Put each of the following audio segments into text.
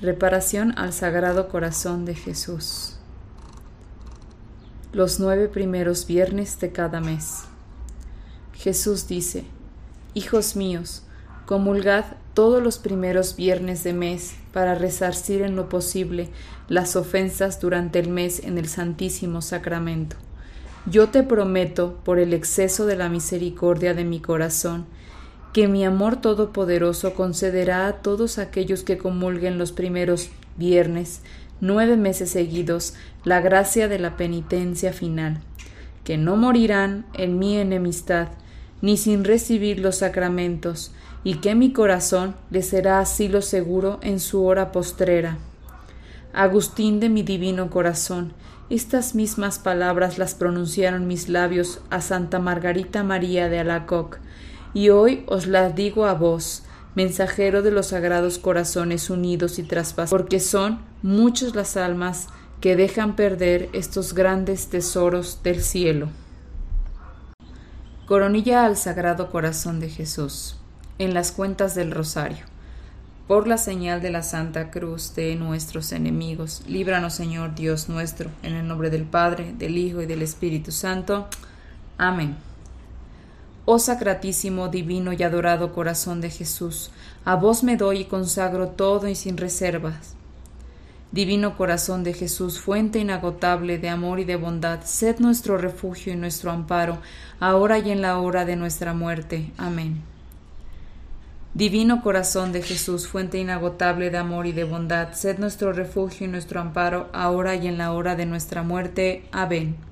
Reparación al Sagrado Corazón de Jesús. Los nueve primeros viernes de cada mes. Jesús dice, Hijos míos, comulgad todos los primeros viernes de mes para resarcir en lo posible las ofensas durante el mes en el Santísimo Sacramento. Yo te prometo, por el exceso de la misericordia de mi corazón, que mi amor todopoderoso concederá a todos aquellos que comulguen los primeros viernes, nueve meses seguidos, la gracia de la penitencia final, que no morirán en mi enemistad, ni sin recibir los sacramentos, y que mi corazón les será asilo seguro en su hora postrera. Agustín de mi divino corazón, estas mismas palabras las pronunciaron mis labios a Santa Margarita María de Alacoc, y hoy os las digo a vos, mensajero de los sagrados corazones unidos y traspasados, porque son muchas las almas que dejan perder estos grandes tesoros del cielo. Coronilla al Sagrado Corazón de Jesús, en las cuentas del Rosario. Por la señal de la Santa Cruz de nuestros enemigos, líbranos Señor Dios nuestro, en el nombre del Padre, del Hijo y del Espíritu Santo. Amén. Oh sacratísimo, divino y adorado corazón de Jesús, a vos me doy y consagro todo y sin reservas. Divino corazón de Jesús, fuente inagotable de amor y de bondad, sed nuestro refugio y nuestro amparo, ahora y en la hora de nuestra muerte. Amén. Divino corazón de Jesús, fuente inagotable de amor y de bondad, sed nuestro refugio y nuestro amparo, ahora y en la hora de nuestra muerte. Amén.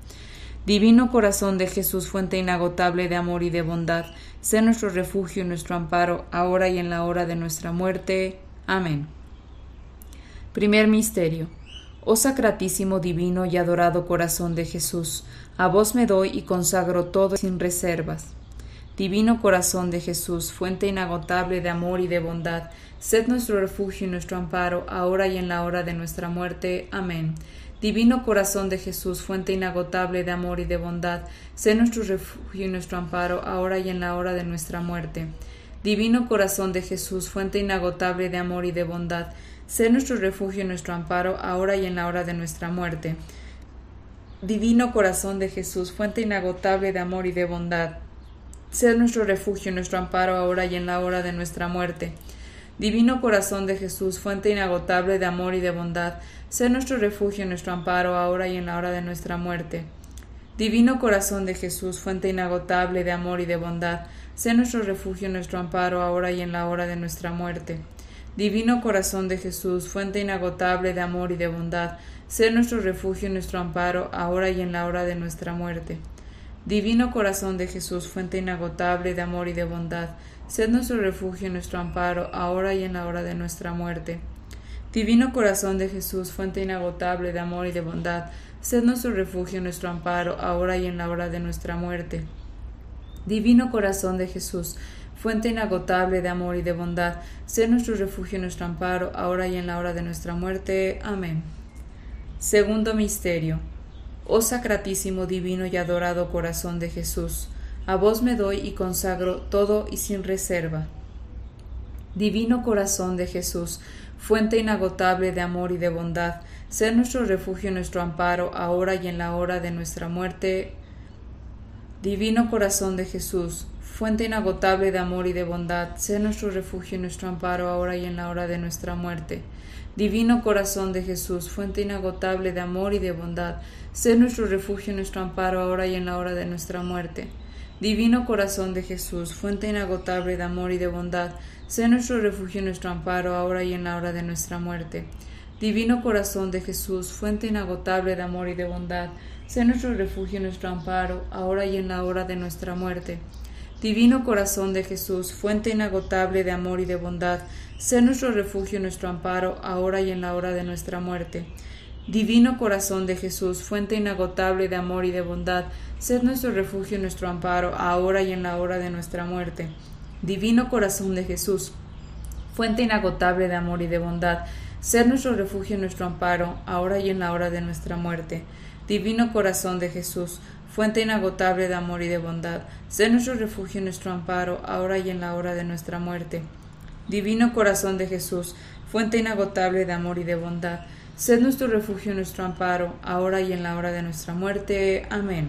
Divino corazón de Jesús, fuente inagotable de amor y de bondad, sé nuestro refugio y nuestro amparo, ahora y en la hora de nuestra muerte. Amén. Primer Misterio. Oh sacratísimo, divino y adorado corazón de Jesús, a vos me doy y consagro todo sin reservas. Divino corazón de Jesús, fuente inagotable de amor y de bondad, sed nuestro refugio y nuestro amparo, ahora y en la hora de nuestra muerte. Amén. Divino corazón de Jesús, fuente inagotable de amor y de bondad, sé nuestro refugio y nuestro amparo, ahora y en la hora de nuestra muerte. Divino corazón de Jesús, fuente inagotable de amor y de bondad, sé nuestro refugio y nuestro amparo, ahora y en la hora de nuestra muerte. Divino corazón de Jesús, fuente inagotable de amor y de bondad, sé nuestro refugio y nuestro amparo, ahora y en la hora de nuestra muerte. Divino corazón de Jesús, fuente inagotable de amor y de bondad, Sé nuestro refugio y nuestro amparo ahora y en la hora de nuestra muerte. Divino corazón de Jesús, fuente inagotable de amor y de bondad, sé nuestro refugio y nuestro amparo ahora y en la hora de nuestra muerte. Divino corazón de Jesús, fuente inagotable de amor y de bondad, sé nuestro refugio y nuestro amparo ahora y en la hora de nuestra muerte. Divino corazón de Jesús, fuente inagotable de amor y de bondad, sé nuestro refugio y nuestro amparo ahora y en la hora de nuestra muerte. Divino corazón de Jesús, fuente inagotable de amor y de bondad, sed nuestro refugio, nuestro amparo, ahora y en la hora de nuestra muerte. Divino corazón de Jesús, fuente inagotable de amor y de bondad, sed nuestro refugio, nuestro amparo, ahora y en la hora de nuestra muerte. Amén. Segundo Misterio. Oh sacratísimo, divino y adorado corazón de Jesús, a vos me doy y consagro todo y sin reserva. Divino corazón de Jesús, fuente inagotable de amor y de bondad, sé nuestro refugio y nuestro amparo, ahora y en la hora de nuestra muerte. Divino corazón de Jesús, fuente inagotable de amor y de bondad, sé nuestro refugio y nuestro amparo, ahora y en la hora de nuestra muerte. Divino corazón de Jesús, fuente inagotable de amor y de bondad, sé nuestro refugio y nuestro amparo, ahora y en la hora de nuestra muerte. Divino corazón de Jesús, fuente inagotable de amor y de bondad, Sé nuestro refugio y nuestro amparo, ahora y en la hora de nuestra muerte. Divino corazón de Jesús, fuente inagotable de amor y de bondad, sé nuestro refugio y nuestro amparo, ahora y en la hora de nuestra muerte. Divino corazón de Jesús, fuente inagotable de amor y de bondad, sé nuestro refugio y nuestro amparo, ahora y en la hora de nuestra muerte. Divino corazón de Jesús, fuente inagotable de amor y de bondad, sed nuestro refugio y nuestro amparo, ahora y en la hora de nuestra muerte. Divino corazón de Jesús, fuente inagotable de amor y de bondad, sed nuestro refugio y nuestro amparo, ahora y en la hora de nuestra muerte. Divino corazón de Jesús, fuente inagotable de amor y de bondad, sé nuestro refugio y nuestro amparo, ahora y en la hora de nuestra muerte. Divino corazón de Jesús, fuente inagotable de amor y de bondad, sed nuestro refugio y nuestro amparo, ahora y en la hora de nuestra muerte. Amén.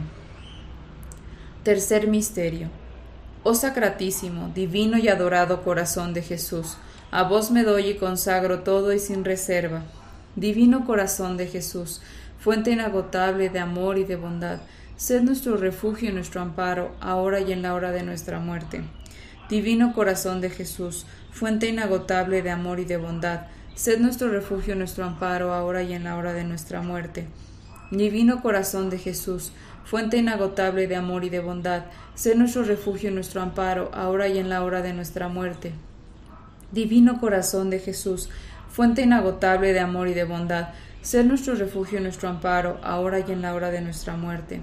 Tercer misterio. Oh sacratísimo, divino y adorado corazón de Jesús, a vos me doy y consagro todo y sin reserva. Divino corazón de Jesús, fuente inagotable de amor y de bondad, Sed nuestro refugio y nuestro amparo, ahora y en la hora de nuestra muerte. Divino corazón de Jesús, fuente inagotable de amor y de bondad, sed nuestro refugio nuestro amparo, ahora y en la hora de nuestra muerte. Divino corazón de Jesús, fuente inagotable de amor y de bondad, sed nuestro refugio nuestro amparo, ahora y en la hora de nuestra muerte. Divino corazón de Jesús, fuente inagotable de amor y de bondad, sed nuestro refugio nuestro amparo, ahora y en la hora de nuestra muerte.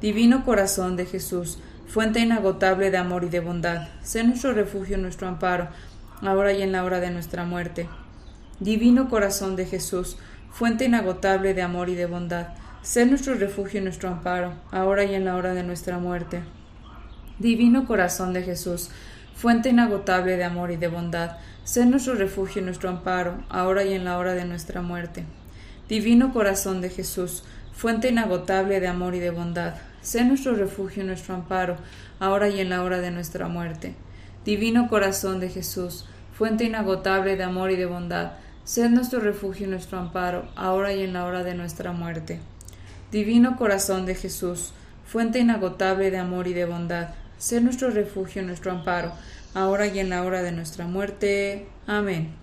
Divino corazón de Jesús, fuente inagotable de amor y de bondad, sé nuestro refugio nuestro amparo, ahora y en la hora de nuestra muerte. Divino corazón de Jesús, fuente inagotable de amor y de bondad, sé nuestro refugio y nuestro amparo, ahora y en la hora de nuestra muerte. Divino corazón de Jesús, fuente inagotable de amor y de bondad, sé nuestro refugio y nuestro amparo, ahora y en la hora de nuestra muerte. Divino corazón de Jesús, fuente inagotable de amor y de bondad, Sé nuestro refugio y nuestro amparo, ahora y en la hora de nuestra muerte. Divino corazón de Jesús, fuente inagotable de amor y de bondad, sé nuestro refugio y nuestro amparo, ahora y en la hora de nuestra muerte. Divino corazón de Jesús, fuente inagotable de amor y de bondad, sé nuestro refugio y nuestro amparo, ahora y en la hora de nuestra muerte. Amén.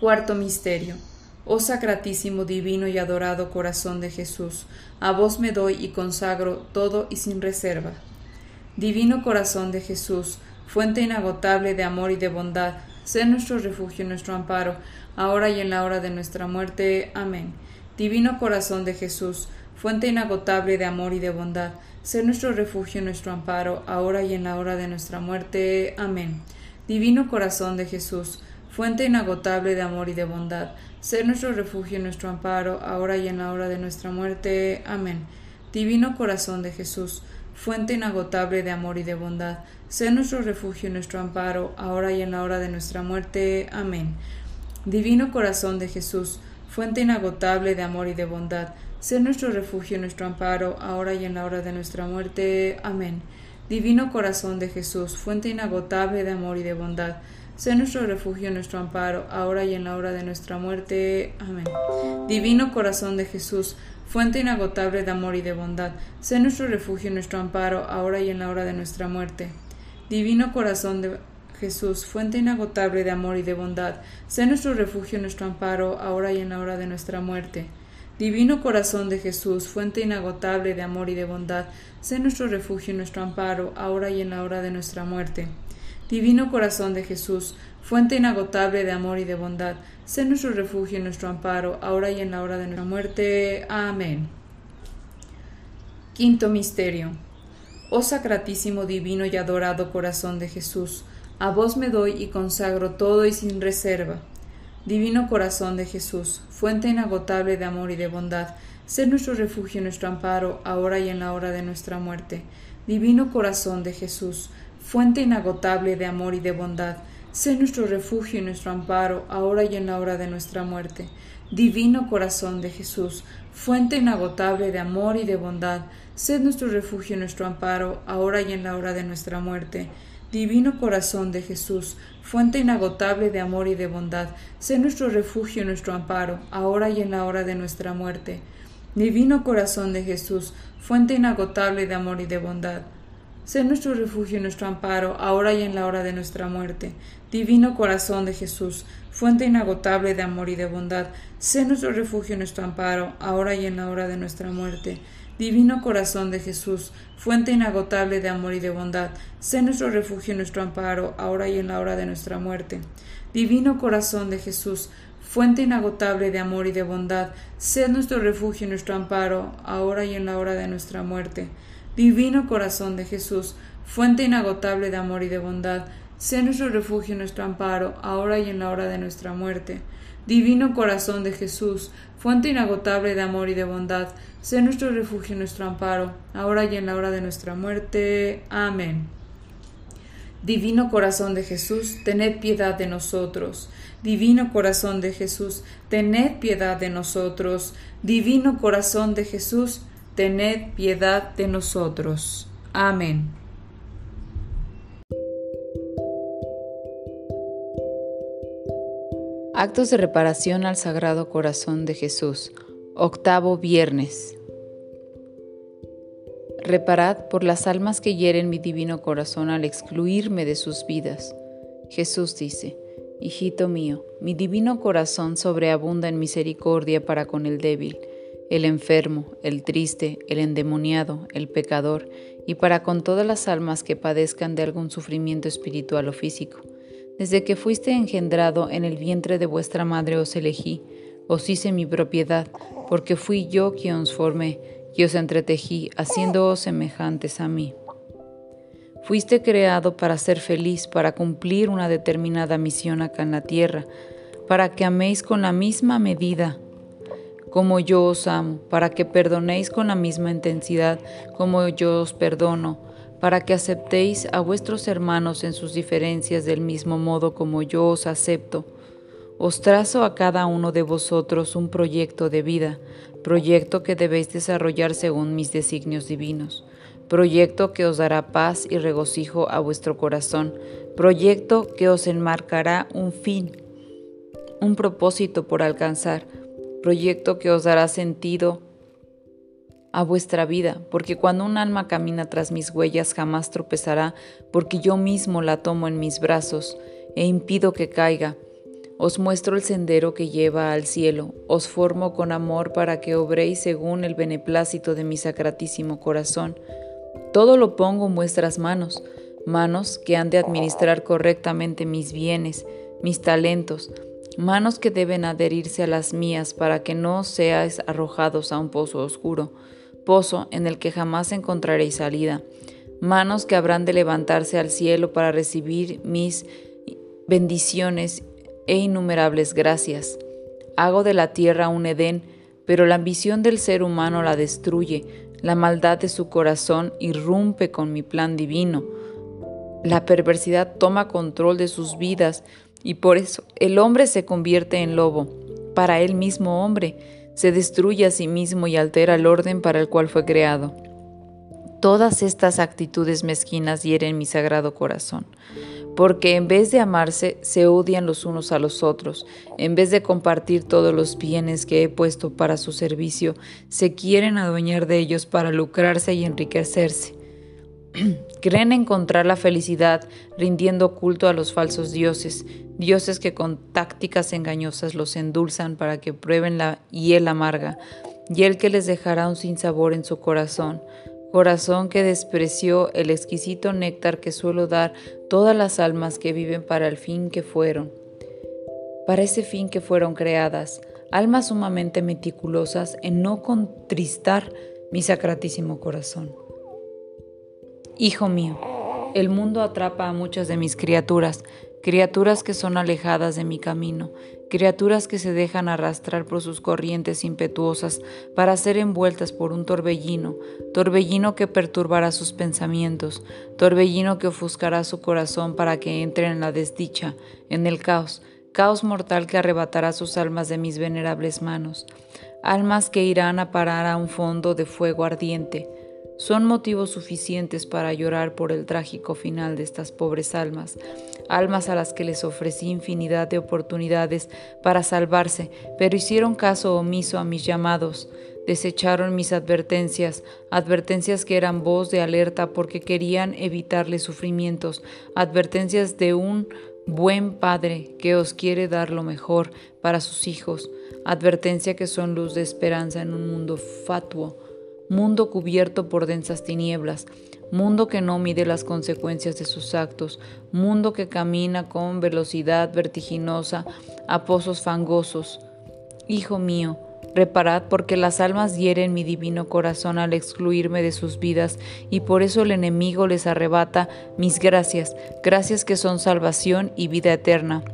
Cuarto Misterio Oh sacratísimo, divino y adorado corazón de Jesús, a vos me doy y consagro todo y sin reserva. Divino corazón de Jesús, fuente inagotable de amor y de bondad, sé nuestro refugio y nuestro amparo, ahora y en la hora de nuestra muerte. Amén. Divino corazón de Jesús, fuente inagotable de amor y de bondad, sé nuestro refugio y nuestro amparo, ahora y en la hora de nuestra muerte. Amén. Divino corazón de Jesús, fuente inagotable de amor y de bondad, ser nuestro refugio y nuestro amparo, ahora y en la hora de nuestra muerte. Amén. Divino corazón de Jesús, fuente inagotable de amor y de bondad, sé nuestro refugio y nuestro amparo, ahora y en la hora de nuestra muerte. Amén. Divino corazón de Jesús, fuente inagotable de amor y de bondad, sé nuestro refugio y nuestro amparo, ahora y en la hora de nuestra muerte. Amén. Divino corazón de Jesús, fuente inagotable de amor y de bondad, Sé nuestro refugio, nuestro amparo, ahora y en la hora de nuestra muerte. Amén. Divino corazón de Jesús, fuente inagotable de amor y de bondad, sé nuestro refugio, nuestro amparo, ahora y en la hora de nuestra muerte. Divino corazón de Jesús, fuente inagotable de amor y de bondad, sé nuestro refugio, nuestro amparo, ahora y en la hora de nuestra muerte. Divino corazón de Jesús, fuente inagotable de amor y de bondad, sé nuestro refugio, nuestro amparo, ahora y en la hora de nuestra muerte. Divino corazón de Jesús, fuente inagotable de amor y de bondad, sé nuestro refugio y nuestro amparo, ahora y en la hora de nuestra muerte. Amén. Quinto Misterio. Oh sacratísimo, divino y adorado corazón de Jesús, a vos me doy y consagro todo y sin reserva. Divino corazón de Jesús, fuente inagotable de amor y de bondad, sé nuestro refugio y nuestro amparo, ahora y en la hora de nuestra muerte. Divino corazón de Jesús, fuente inagotable de amor y de bondad, sé nuestro refugio y nuestro amparo, ahora y en la hora de nuestra muerte. Divino corazón de Jesús, fuente inagotable de amor y de bondad, sé nuestro refugio y nuestro amparo, ahora y en la hora de nuestra muerte. Divino corazón de Jesús, fuente inagotable de amor y de bondad, sé nuestro refugio y nuestro amparo, ahora y en la hora de nuestra muerte. Divino corazón de Jesús, fuente inagotable de amor y de bondad, Sé nuestro refugio y nuestro amparo, ahora y en la hora de nuestra muerte. Divino corazón de Jesús, fuente inagotable de amor y de bondad, sé nuestro refugio y nuestro amparo, ahora y en la hora de nuestra muerte. Divino corazón de Jesús, fuente inagotable de amor y de bondad, sé nuestro refugio y nuestro amparo, ahora y en la hora de nuestra muerte. Divino corazón de Jesús, fuente inagotable de amor y de bondad, sé nuestro refugio y nuestro amparo, ahora y en la hora de nuestra muerte. Divino corazón de Jesús, fuente inagotable de amor y de bondad, sé nuestro refugio y nuestro amparo, ahora y en la hora de nuestra muerte. Divino corazón de Jesús, fuente inagotable de amor y de bondad, sé nuestro refugio y nuestro amparo, ahora y en la hora de nuestra muerte. Amén. Divino corazón de Jesús, tened piedad de nosotros. Divino corazón de Jesús, tened piedad de nosotros. Divino corazón de Jesús, tened piedad de nosotros. Amén. Actos de reparación al Sagrado Corazón de Jesús. Octavo Viernes. Reparad por las almas que hieren mi divino corazón al excluirme de sus vidas. Jesús dice, Hijito mío, mi divino corazón sobreabunda en misericordia para con el débil, el enfermo, el triste, el endemoniado, el pecador, y para con todas las almas que padezcan de algún sufrimiento espiritual o físico desde que fuiste engendrado en el vientre de vuestra madre os elegí, os hice mi propiedad, porque fui yo quien os formé, y os entretejí, haciéndoos semejantes a mí. Fuiste creado para ser feliz, para cumplir una determinada misión acá en la tierra, para que améis con la misma medida como yo os amo, para que perdonéis con la misma intensidad como yo os perdono, para que aceptéis a vuestros hermanos en sus diferencias del mismo modo como yo os acepto. Os trazo a cada uno de vosotros un proyecto de vida, proyecto que debéis desarrollar según mis designios divinos, proyecto que os dará paz y regocijo a vuestro corazón, proyecto que os enmarcará un fin, un propósito por alcanzar, proyecto que os dará sentido a vuestra vida, porque cuando un alma camina tras mis huellas jamás tropezará, porque yo mismo la tomo en mis brazos e impido que caiga. Os muestro el sendero que lleva al cielo, os formo con amor para que obréis según el beneplácito de mi sacratísimo corazón. Todo lo pongo en vuestras manos, manos que han de administrar correctamente mis bienes, mis talentos, manos que deben adherirse a las mías para que no seáis arrojados a un pozo oscuro en el que jamás encontraréis salida, manos que habrán de levantarse al cielo para recibir mis bendiciones e innumerables gracias. Hago de la tierra un Edén, pero la ambición del ser humano la destruye, la maldad de su corazón irrumpe con mi plan divino. La perversidad toma control de sus vidas y por eso el hombre se convierte en lobo, para él mismo hombre, se destruye a sí mismo y altera el orden para el cual fue creado. Todas estas actitudes mezquinas hieren mi sagrado corazón, porque en vez de amarse, se odian los unos a los otros, en vez de compartir todos los bienes que he puesto para su servicio, se quieren adueñar de ellos para lucrarse y enriquecerse. Creen encontrar la felicidad rindiendo culto a los falsos dioses, dioses que con tácticas engañosas los endulzan para que prueben la hiel amarga, y el que les dejará un sinsabor en su corazón, corazón que despreció el exquisito néctar que suelo dar todas las almas que viven para el fin que fueron, para ese fin que fueron creadas, almas sumamente meticulosas en no contristar mi sacratísimo corazón. Hijo mío, el mundo atrapa a muchas de mis criaturas, criaturas que son alejadas de mi camino, criaturas que se dejan arrastrar por sus corrientes impetuosas para ser envueltas por un torbellino, torbellino que perturbará sus pensamientos, torbellino que ofuscará su corazón para que entre en la desdicha, en el caos, caos mortal que arrebatará sus almas de mis venerables manos, almas que irán a parar a un fondo de fuego ardiente, son motivos suficientes para llorar por el trágico final de estas pobres almas, almas a las que les ofrecí infinidad de oportunidades para salvarse, pero hicieron caso omiso a mis llamados, desecharon mis advertencias, advertencias que eran voz de alerta porque querían evitarles sufrimientos, advertencias de un buen padre que os quiere dar lo mejor para sus hijos, advertencia que son luz de esperanza en un mundo fatuo mundo cubierto por densas tinieblas, mundo que no mide las consecuencias de sus actos, mundo que camina con velocidad vertiginosa a pozos fangosos. Hijo mío, Reparad porque las almas hieren mi divino corazón al excluirme de sus vidas, y por eso el enemigo les arrebata mis gracias, gracias que son salvación y vida eterna.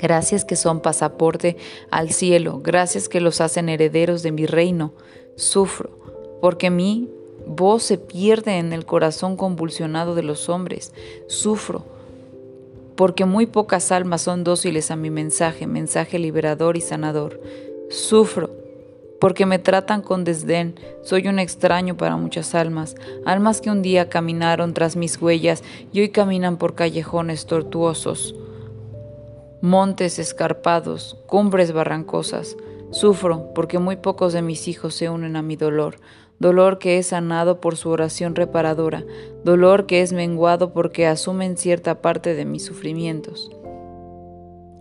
Gracias que son pasaporte al cielo, gracias que los hacen herederos de mi reino. Sufro, porque mi voz se pierde en el corazón convulsionado de los hombres. Sufro, porque muy pocas almas son dóciles a mi mensaje, mensaje liberador y sanador. Sufro porque me tratan con desdén. Soy un extraño para muchas almas, almas que un día caminaron tras mis huellas y hoy caminan por callejones tortuosos, montes escarpados, cumbres barrancosas. Sufro porque muy pocos de mis hijos se unen a mi dolor, dolor que es sanado por su oración reparadora, dolor que es menguado porque asumen cierta parte de mis sufrimientos.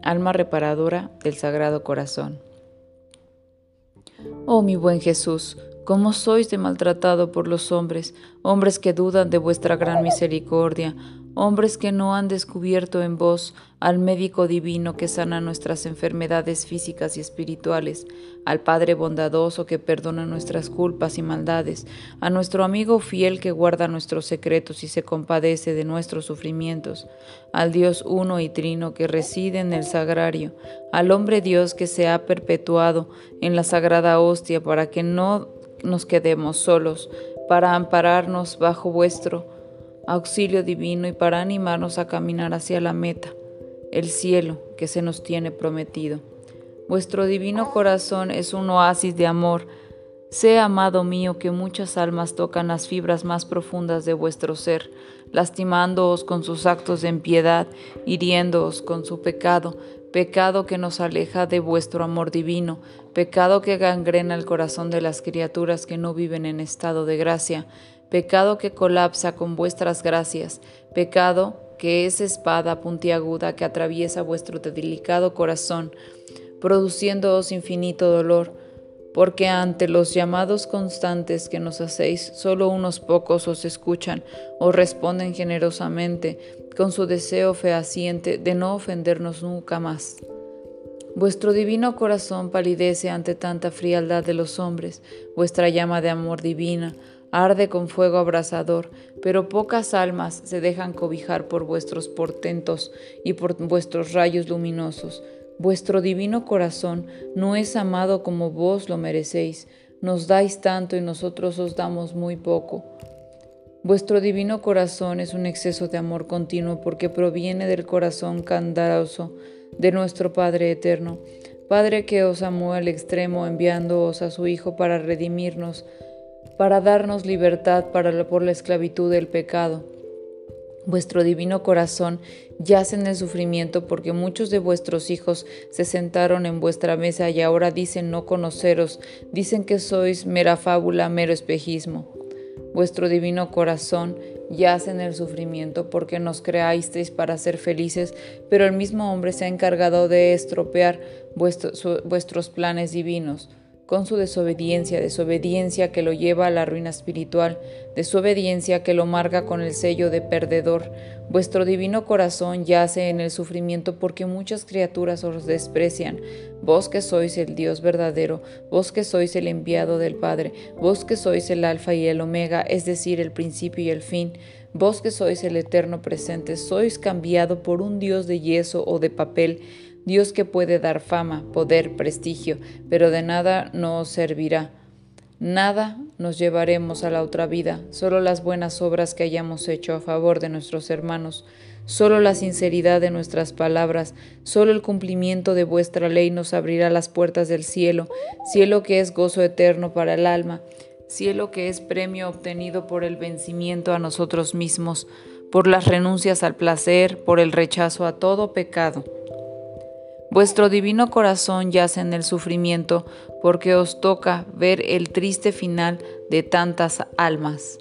Alma reparadora del Sagrado Corazón. Oh mi buen Jesús, cómo sois de maltratado por los hombres, hombres que dudan de vuestra gran misericordia, hombres que no han descubierto en vos al médico divino que sana nuestras enfermedades físicas y espirituales, al Padre bondadoso que perdona nuestras culpas y maldades, a nuestro amigo fiel que guarda nuestros secretos y se compadece de nuestros sufrimientos, al Dios uno y trino que reside en el sagrario, al hombre Dios que se ha perpetuado en la sagrada hostia para que no nos quedemos solos, para ampararnos bajo vuestro auxilio divino y para animarnos a caminar hacia la meta, el cielo que se nos tiene prometido. Vuestro divino corazón es un oasis de amor. Sé, amado mío, que muchas almas tocan las fibras más profundas de vuestro ser, lastimándoos con sus actos de impiedad, hiriéndoos con su pecado, pecado que nos aleja de vuestro amor divino, pecado que gangrena el corazón de las criaturas que no viven en estado de gracia, pecado que colapsa con vuestras gracias, pecado que es espada puntiaguda que atraviesa vuestro delicado corazón, produciéndoos infinito dolor, porque ante los llamados constantes que nos hacéis, solo unos pocos os escuchan o responden generosamente con su deseo fehaciente de no ofendernos nunca más. Vuestro divino corazón palidece ante tanta frialdad de los hombres, vuestra llama de amor divina, arde con fuego abrasador, pero pocas almas se dejan cobijar por vuestros portentos y por vuestros rayos luminosos. Vuestro divino corazón no es amado como vos lo merecéis, nos dais tanto y nosotros os damos muy poco. Vuestro divino corazón es un exceso de amor continuo porque proviene del corazón candaroso de nuestro Padre eterno, Padre que os amó al extremo enviándoos a su Hijo para redimirnos para darnos libertad para por la esclavitud del pecado. Vuestro divino corazón yace en el sufrimiento porque muchos de vuestros hijos se sentaron en vuestra mesa y ahora dicen no conoceros, dicen que sois mera fábula, mero espejismo. Vuestro divino corazón yace en el sufrimiento porque nos creasteis para ser felices, pero el mismo hombre se ha encargado de estropear vuestros planes divinos con su desobediencia, desobediencia que lo lleva a la ruina espiritual, desobediencia que lo marca con el sello de perdedor. Vuestro divino corazón yace en el sufrimiento porque muchas criaturas os desprecian. Vos que sois el Dios verdadero, vos que sois el enviado del Padre, vos que sois el Alfa y el Omega, es decir, el principio y el fin. Vos que sois el eterno presente, sois cambiado por un Dios de yeso o de papel, Dios que puede dar fama, poder, prestigio, pero de nada nos servirá. Nada nos llevaremos a la otra vida, solo las buenas obras que hayamos hecho a favor de nuestros hermanos, solo la sinceridad de nuestras palabras, solo el cumplimiento de vuestra ley nos abrirá las puertas del cielo, cielo que es gozo eterno para el alma, cielo que es premio obtenido por el vencimiento a nosotros mismos, por las renuncias al placer, por el rechazo a todo pecado. Vuestro divino corazón yace en el sufrimiento porque os toca ver el triste final de tantas almas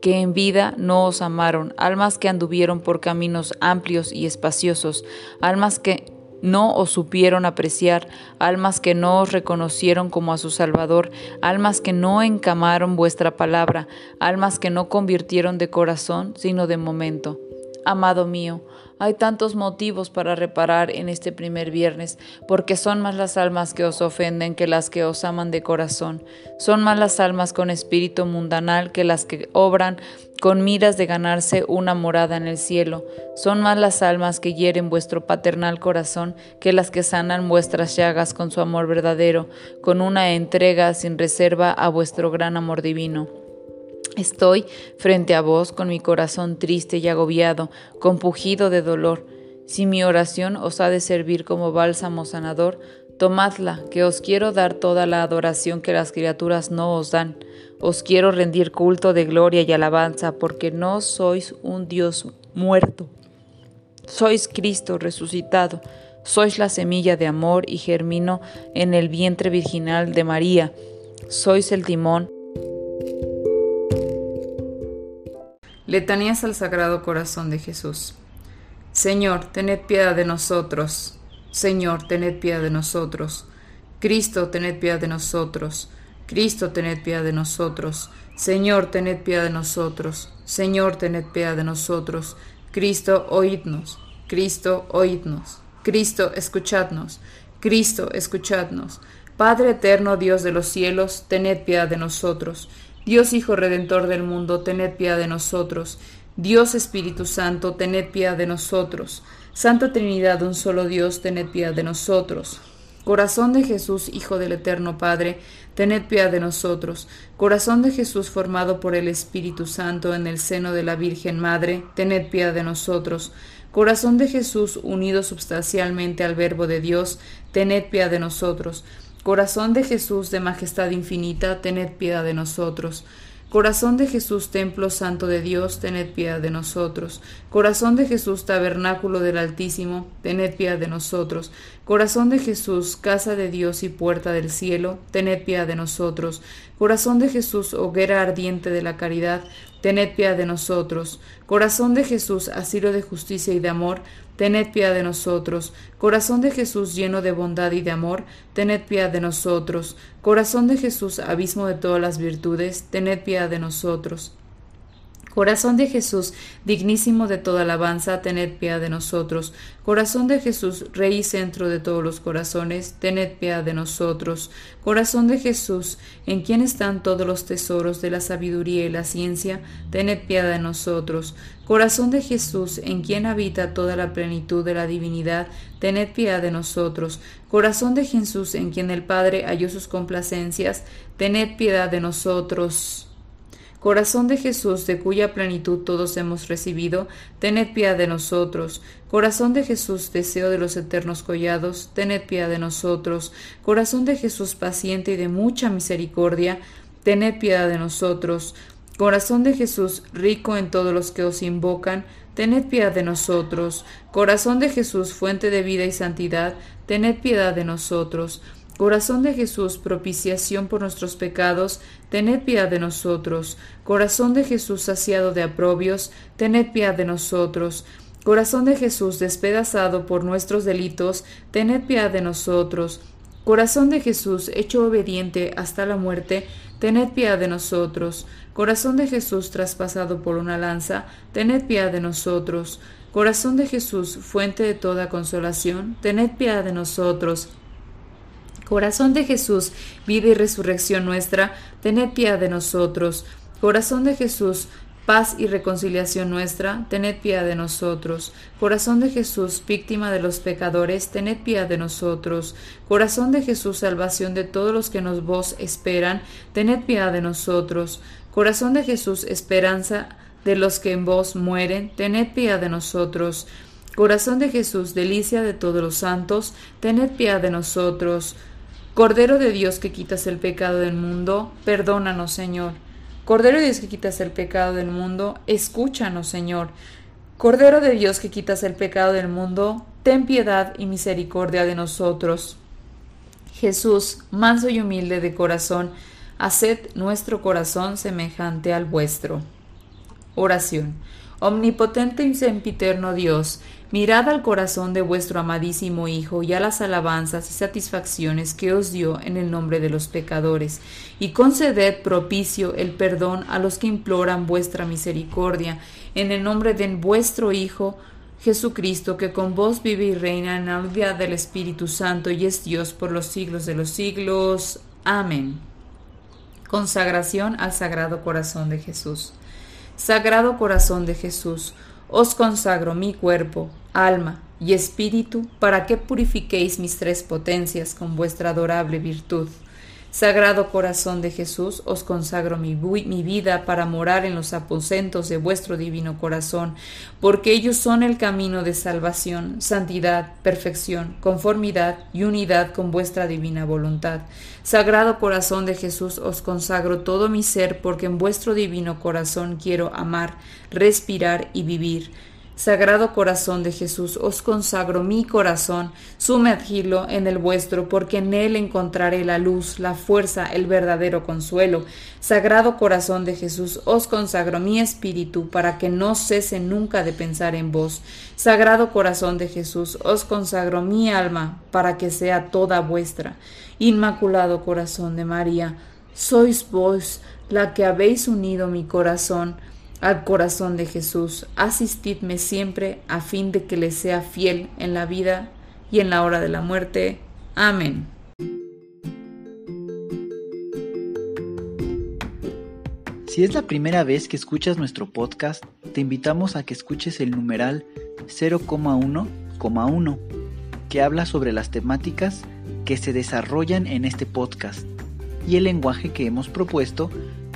que en vida no os amaron, almas que anduvieron por caminos amplios y espaciosos, almas que no os supieron apreciar, almas que no os reconocieron como a su Salvador, almas que no encamaron vuestra palabra, almas que no convirtieron de corazón, sino de momento. Amado mío, hay tantos motivos para reparar en este primer viernes, porque son más las almas que os ofenden que las que os aman de corazón. Son más las almas con espíritu mundanal que las que obran con miras de ganarse una morada en el cielo. Son más las almas que hieren vuestro paternal corazón que las que sanan vuestras llagas con su amor verdadero, con una entrega sin reserva a vuestro gran amor divino. Estoy frente a vos con mi corazón triste y agobiado, compugido de dolor. Si mi oración os ha de servir como bálsamo sanador, tomadla, que os quiero dar toda la adoración que las criaturas no os dan. Os quiero rendir culto de gloria y alabanza, porque no sois un Dios muerto. Sois Cristo resucitado, sois la semilla de amor y germino en el vientre virginal de María. Sois el timón Letanías al Sagrado Corazón de Jesús. Señor, tened piedad de nosotros. Señor, tened piedad de nosotros. Cristo, tened piedad de nosotros. Cristo, tened piedad de nosotros. Señor, tened piedad de nosotros. Señor, tened piedad de nosotros. Cristo, oídnos. Cristo, oídnos. Cristo, escuchadnos. Cristo, escuchadnos. Padre eterno, Dios de los cielos, tened piedad de nosotros. Dios Hijo Redentor del mundo, tened piedad de nosotros. Dios Espíritu Santo, tened piedad de nosotros. Santa Trinidad, un solo Dios, tened piedad de nosotros. Corazón de Jesús, Hijo del Eterno Padre, tened piedad de nosotros. Corazón de Jesús formado por el Espíritu Santo en el seno de la Virgen Madre, tened piedad de nosotros. Corazón de Jesús unido substancialmente al Verbo de Dios, tened piedad de nosotros. Corazón de Jesús de majestad infinita, tened piedad de nosotros. Corazón de Jesús, templo santo de Dios, tened piedad de nosotros. Corazón de Jesús, tabernáculo del Altísimo, tened piedad de nosotros. Corazón de Jesús, casa de Dios y puerta del cielo, tened piedad de nosotros. Corazón de Jesús, hoguera ardiente de la caridad, tened piedad de nosotros. Corazón de Jesús, asilo de justicia y de amor, tened piedad de nosotros. Corazón de Jesús lleno de bondad y de amor, tened piedad de nosotros. Corazón de Jesús, abismo de todas las virtudes, tened piedad de nosotros. Corazón de Jesús, dignísimo de toda alabanza, tened piedad de nosotros. Corazón de Jesús, Rey y centro de todos los corazones, tened piedad de nosotros. Corazón de Jesús, en quien están todos los tesoros de la sabiduría y la ciencia, tened piedad de nosotros. Corazón de Jesús, en quien habita toda la plenitud de la divinidad, tened piedad de nosotros. Corazón de Jesús, en quien el Padre halló sus complacencias, tened piedad de nosotros. Corazón de Jesús, de cuya plenitud todos hemos recibido, tened piedad de nosotros. Corazón de Jesús, deseo de los eternos collados, tened piedad de nosotros. Corazón de Jesús, paciente y de mucha misericordia, tened piedad de nosotros. Corazón de Jesús, rico en todos los que os invocan, tened piedad de nosotros. Corazón de Jesús, fuente de vida y santidad, tened piedad de nosotros. Corazón de Jesús, propiciación por nuestros pecados, tened piedad de nosotros. Corazón de Jesús, saciado de aprobios, tened piedad de nosotros. Corazón de Jesús, despedazado por nuestros delitos, tened piedad de nosotros. Corazón de Jesús, hecho obediente hasta la muerte, tened piedad de nosotros. Corazón de Jesús, traspasado por una lanza, tened piedad de nosotros. Corazón de Jesús, fuente de toda consolación, tened piedad de nosotros. Corazón de Jesús, vida y resurrección nuestra, tened piedad de nosotros. Corazón de Jesús, paz y reconciliación nuestra, tened piedad de nosotros. Corazón de Jesús, víctima de los pecadores, tened piedad de nosotros. Corazón de Jesús, salvación de todos los que nos vos esperan, tened piedad de nosotros. Corazón de Jesús, esperanza de los que en vos mueren, tened piedad de nosotros. Corazón de Jesús, delicia de todos los santos, tened piedad de nosotros. Cordero de Dios que quitas el pecado del mundo, perdónanos, Señor. Cordero de Dios que quitas el pecado del mundo, escúchanos, Señor. Cordero de Dios que quitas el pecado del mundo, ten piedad y misericordia de nosotros. Jesús, manso y humilde de corazón, haced nuestro corazón semejante al vuestro. Oración. Omnipotente y sempiterno Dios, mirad al corazón de vuestro amadísimo Hijo y a las alabanzas y satisfacciones que os dio en el nombre de los pecadores, y conceded propicio el perdón a los que imploran vuestra misericordia, en el nombre de vuestro Hijo, Jesucristo, que con vos vive y reina en la unidad del Espíritu Santo y es Dios por los siglos de los siglos. Amén. Consagración al Sagrado Corazón de Jesús. Sagrado Corazón de Jesús, os consagro mi cuerpo, alma y espíritu para que purifiquéis mis tres potencias con vuestra adorable virtud Sagrado corazón de Jesús, os consagro mi, mi, vida para morar en los aposentos de vuestro divino corazón, porque ellos son el camino de salvación, santidad, perfección, conformidad y unidad con vuestra divina voluntad. Sagrado corazón de Jesús, os consagro todo mi ser, porque en vuestro divino corazón quiero amar, respirar y vivir. Sagrado corazón de Jesús, os consagro mi corazón, sumergidlo en el vuestro, porque en él encontraré la luz, la fuerza, el verdadero consuelo. Sagrado corazón de Jesús, os consagro mi espíritu, para que no cese nunca de pensar en vos. Sagrado corazón de Jesús, os consagro mi alma, para que sea toda vuestra. Inmaculado corazón de María, sois vos la que habéis unido mi corazón al corazón de Jesús. Asistidme siempre a fin de que le sea fiel en la vida y en la hora de la muerte. Amén. Si es la primera vez que escuchas nuestro podcast, te invitamos a que escuches el numeral 0,1,1, que habla sobre las temáticas que se desarrollan en este podcast y el lenguaje que hemos propuesto